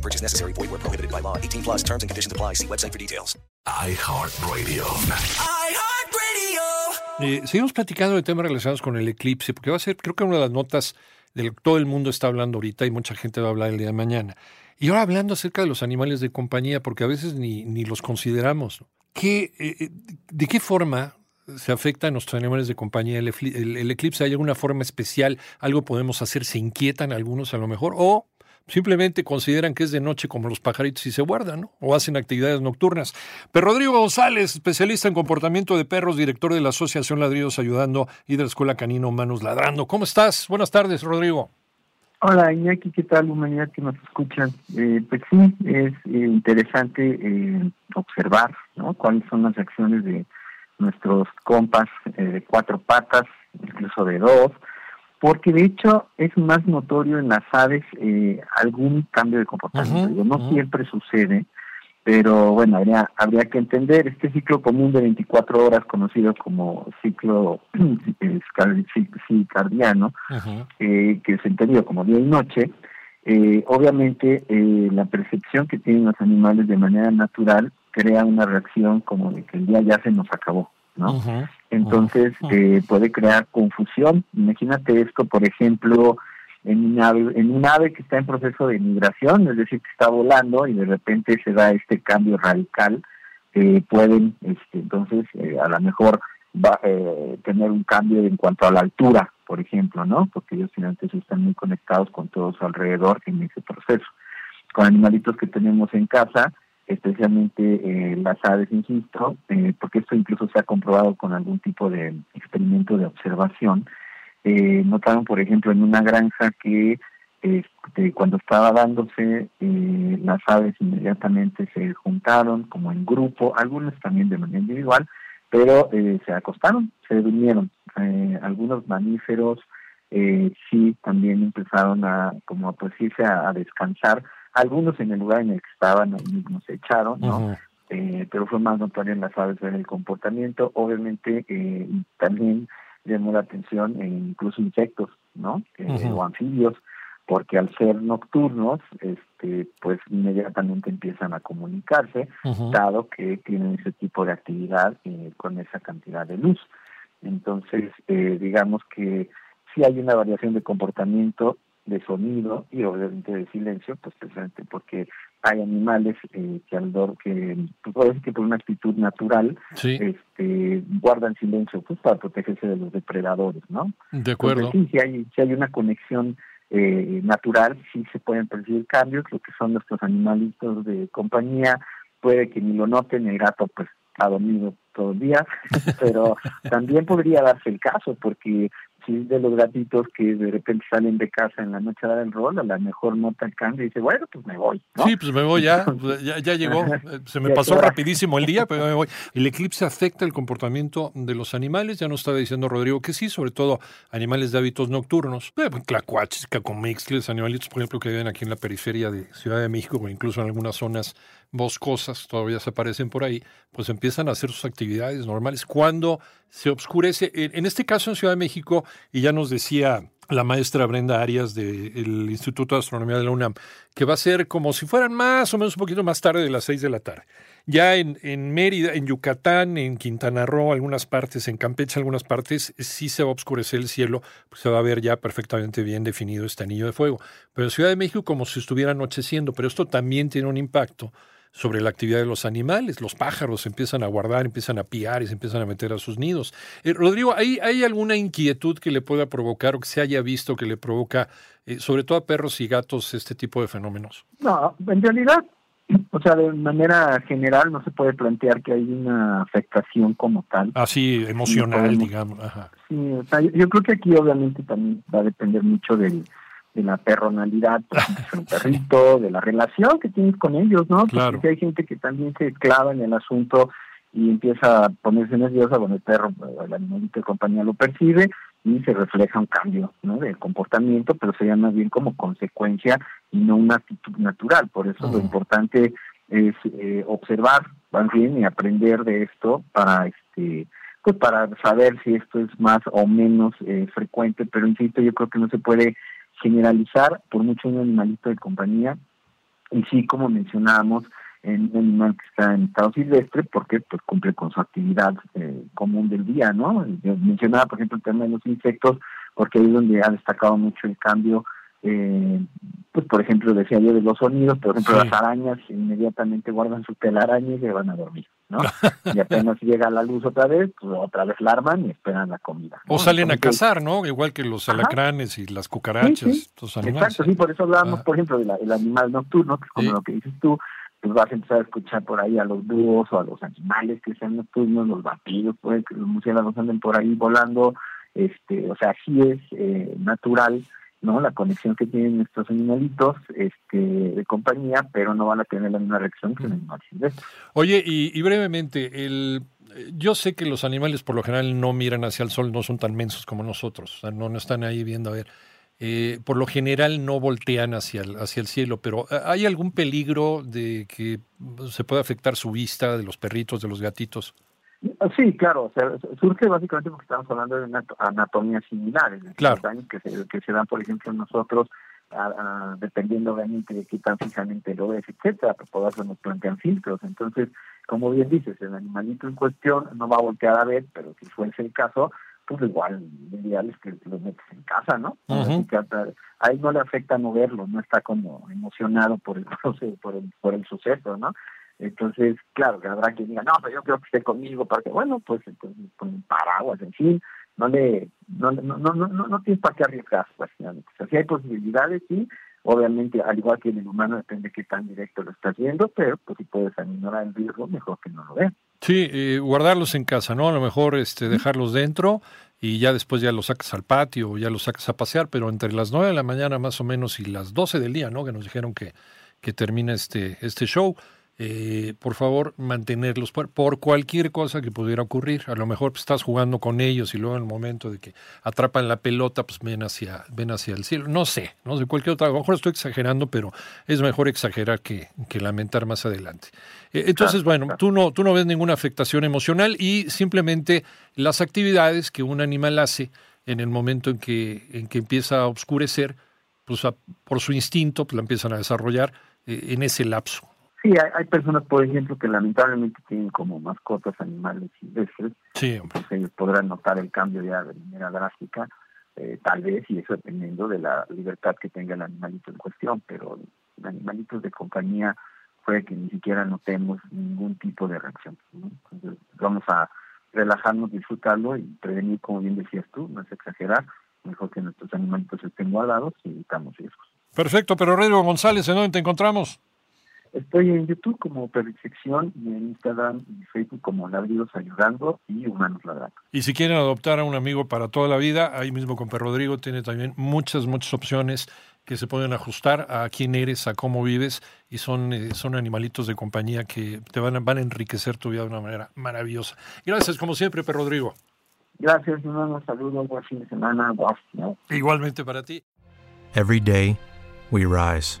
No purchase necessary. Void where prohibited by law. 18 plus terms and conditions apply. See website for details. iHeartRadio. Eh, seguimos platicando de temas relacionados con el eclipse, porque va a ser, creo que una de las notas de lo que todo el mundo está hablando ahorita y mucha gente va a hablar el día de mañana. Y ahora hablando acerca de los animales de compañía, porque a veces ni, ni los consideramos. ¿Qué, eh, eh, ¿De qué forma se afecta a nuestros animales de compañía el- el eclipse? ¿Hay alguna forma especial? ¿Algo podemos hacer? ¿Se inquietan algunos a lo mejor? ¿O simplemente consideran que es de noche como los pajaritos y se guardan, ¿no? O hacen actividades nocturnas. Pero Rodrigo González, especialista en comportamiento de perros, director de la Asociación Ladridos Ayudando y de la Escuela Canino Humanos Ladrando. ¿Cómo estás? Buenas tardes, Rodrigo. Hola Iñaki, ¿qué tal? Humanidad que nos escuchan. Eh, pues sí, es eh, interesante eh, observar ¿no? cuáles son las reacciones de nuestros compas eh, de cuatro patas, incluso de dos, porque de hecho es más notorio en las aves eh, algún cambio de comportamiento. Digo, no siempre sucede, pero bueno, habría, habría que entender. Este ciclo común de 24 horas conocido como ciclo circadiano, eh, que es entendido como día y noche, eh, obviamente la percepción que tienen los animales de manera natural crea una reacción como de que el día ya se nos acabó, ¿no? Entonces eh, puede crear confusión. Imagínate esto, por ejemplo, en un ave, en un ave que está en proceso de migración, es decir, que está volando y de repente se da este cambio radical, eh, pueden, este, entonces, eh, a lo mejor va eh, tener un cambio en cuanto a la altura, por ejemplo, ¿no? Porque ellos finalmente están muy conectados con todo su alrededor en ese proceso. Con animalitos que tenemos en casa, especialmente eh, las aves, insisto, eh, porque esto incluso se ha comprobado con algún tipo de experimento de observación. Eh, notaron, por ejemplo, en una granja que este, cuando estaba dándose, eh, las aves inmediatamente se juntaron como en grupo, algunas también de manera individual, pero se acostaron, se durmieron. Algunos mamíferos sí también empezaron a, como pues irse a descansar, algunos en el lugar en el que estaban, ahí mismo se echaron, ¿no? Eh, pero fue más notorio en las aves ver el comportamiento. Obviamente eh, también llamó la atención en incluso insectos, ¿no? Eh. O anfibios, porque al ser nocturnos, este, pues inmediatamente empiezan a comunicarse, dado que tienen ese tipo de actividad eh, con esa cantidad de luz. Entonces, eh, digamos que sí hay una variación de comportamiento, de sonido y obviamente de silencio, pues precisamente porque hay animales eh, que al dor que pues, que por una actitud natural Sí, este guardan silencio pues para protegerse de los depredadores, ¿no? de acuerdo. Entonces, sí, si hay, si hay una conexión eh, natural, sí se pueden percibir cambios, lo que son nuestros animalitos de compañía, puede que ni lo noten, el gato pues ha dormido todo el día, pero también podría darse el caso, porque si es de los gatitos que de repente salen de casa en la noche a dar el rol, a lo mejor nota el cambio y dice, bueno, pues me voy, ¿no? Sí, pues me voy ya, pues ya, ya llegó. Eh, Se me pasó rapidísimo el día, pero me voy. El eclipse afecta el comportamiento de los animales. Ya nos estaba diciendo Rodrigo que sí, sobre todo animales de hábitos nocturnos. Eh, Tlacuaches, cacomixles, animalitos, por ejemplo, que viven aquí en la periferia de Ciudad de México, o incluso en algunas zonas boscosas, todavía se aparecen por ahí, pues empiezan a hacer sus actividades normales cuando se oscurece. En, este caso en Ciudad de México, y ya nos decía la maestra Brenda Arias del Instituto de Astronomía de la UNAM, que va a ser como si fueran más o menos un poquito más tarde de las seis de la tarde. Ya en, en Mérida, en Yucatán, en Quintana Roo, algunas partes, en Campeche, algunas partes, sí se va a oscurecer el cielo, pues se va a ver ya perfectamente bien definido este anillo de fuego. Pero en Ciudad de México como si estuviera anocheciendo, pero esto también tiene un impacto sobre la actividad de los animales. Los pájaros empiezan a guardar, empiezan a piar y se empiezan a meter a sus nidos. Eh, Rodrigo, ¿hay, ¿hay alguna inquietud que le pueda provocar o que se haya visto que le provoca, eh, sobre todo a perros y gatos, este tipo de fenómenos? No, en realidad, o sea, de manera general no se puede plantear que hay una afectación como tal. Así, emocional, digamos. Ajá. Sí, o sea, yo, yo creo que aquí obviamente también va a depender mucho del, de la personalidad de un perrito, de la relación que tienes con ellos, ¿no? Claro. Porque hay gente que también se clava en el asunto y empieza a ponerse nerviosa, bueno, el perro, el animalito de compañía lo percibe y se refleja un cambio ¿no? del comportamiento, pero sería más bien como consecuencia y no una actitud natural. Por eso lo importante es eh, observar más bien y aprender de esto para este pues para saber si esto es más o menos eh, frecuente, pero insisto, yo creo que no se puede generalizar por mucho un animalito de compañía y sí, como mencionábamos, en un animal que está en estado silvestre porque pues cumple con su actividad eh, común del día, ¿no? Mencionaba, por ejemplo, el tema de los insectos, porque ahí es donde ha destacado mucho el cambio, eh, pues por ejemplo, decía yo de los sonidos, por ejemplo, Sí. las arañas inmediatamente guardan su telaraña y se van a dormir, ¿no? y apenas llega la luz otra vez, pues otra vez la arman y esperan la comida. ¿no? O salen a cazar, ¿no? Igual que los Ajá. alacranes y las cucarachas, Sí, sí. estos animales. Exacto, sí, por eso hablábamos, Ah. por ejemplo, del animal nocturno, que es como lo que dices tú, pues vas a empezar a escuchar por ahí a los búhos o a los animales que sean nocturnos, los vampiros, puede que los murciélagos anden por ahí volando, este, o sea, sí es eh, natural, ¿no? La conexión que tienen estos animalitos este, de compañía, pero no van a tener la misma reacción que un animal silvestre. Oye, y, y brevemente, el, yo sé que los animales por lo general no miran hacia el sol, no son tan mensos como nosotros, o sea, no, no están ahí viendo a ver. Eh, por lo general no voltean hacia el, hacia el cielo, pero eh, ¿hay algún peligro de que se pueda afectar su vista de los perritos, de los gatitos? Sí, claro, o sea, surge básicamente porque estamos hablando de una anatomías similares, de Claro. los daños que se, que se dan, por ejemplo, nosotros, a- a- dependiendo obviamente de qué tan fijamente lo ves, etcétera, por eso nos plantean filtros. Entonces, como bien dices, el animalito en cuestión no va a voltear a ver, pero si fuese el caso, pues igual, lo ideal es que lo metes en casa, ¿no? Que a él no le afecta no verlo, no está como emocionado por el, por el, por el suceso, ¿no? Entonces, claro, que habrá quien diga, no, pero yo quiero que esté conmigo, para que, bueno, pues entonces con paraguas, en fin, no le, no, no, no, no, no, no tienes para qué arriesgar, pues. O sea, hay posibilidades, sí, obviamente, al igual que en el humano, depende de qué tan directo lo estás viendo, pero pues si puedes ignorar el riesgo, mejor que no lo veas. Sí, eh, guardarlos en casa, ¿no? A lo mejor este, dejarlos dentro y ya después ya los sacas al patio o ya los sacas a pasear, pero entre las 9 de la mañana más o menos y las 12 del día, ¿no? Que nos dijeron que, que termina este, este show. Eh, por favor, mantenerlos por, por cualquier cosa que pudiera ocurrir. A lo mejor pues, estás jugando con ellos y luego en el momento de que atrapan la pelota, pues ven hacia, ven hacia el cielo. No sé, no sé, cualquier otra. A lo mejor estoy exagerando, pero es mejor exagerar que, que lamentar más adelante. Eh, Entonces, bueno, tú no, tú no ves ninguna afectación emocional y simplemente las actividades que un animal hace en el momento en que, en que empieza a oscurecer, pues a- por su instinto, pues la empiezan a desarrollar eh, en ese lapso. Sí, hay, hay personas, por ejemplo, que lamentablemente tienen como mascotas animales silvestres, Sí, hombre. pues ellos podrán notar el cambio ya de manera drástica, eh, tal vez, y eso dependiendo de la libertad que tenga el animalito en cuestión, pero animalitos de compañía puede que ni siquiera notemos ningún tipo de reacción. ¿no? Entonces vamos a relajarnos, disfrutarlo y prevenir, como bien decías tú, no es exagerar, mejor que nuestros animalitos estén guardados y evitamos riesgos. Perfecto, pero Rodrigo González, ¿en dónde te encontramos? Estoy en YouTube como Perfección y en Instagram y Facebook como Ladridos Ayudando y Humanos Ladrando. Y si quieren adoptar a un amigo para toda la vida, ahí mismo con Perro Rodrigo tiene también muchas, muchas opciones que se pueden ajustar a quién eres, a cómo vives, y son, eh, son animalitos de compañía que te van a, van a enriquecer tu vida de una manera maravillosa. Gracias, como siempre, Perro Rodrigo. Gracias, hermanos. Saludos, buen fin de semana. Igualmente para ti. Every day, we rise,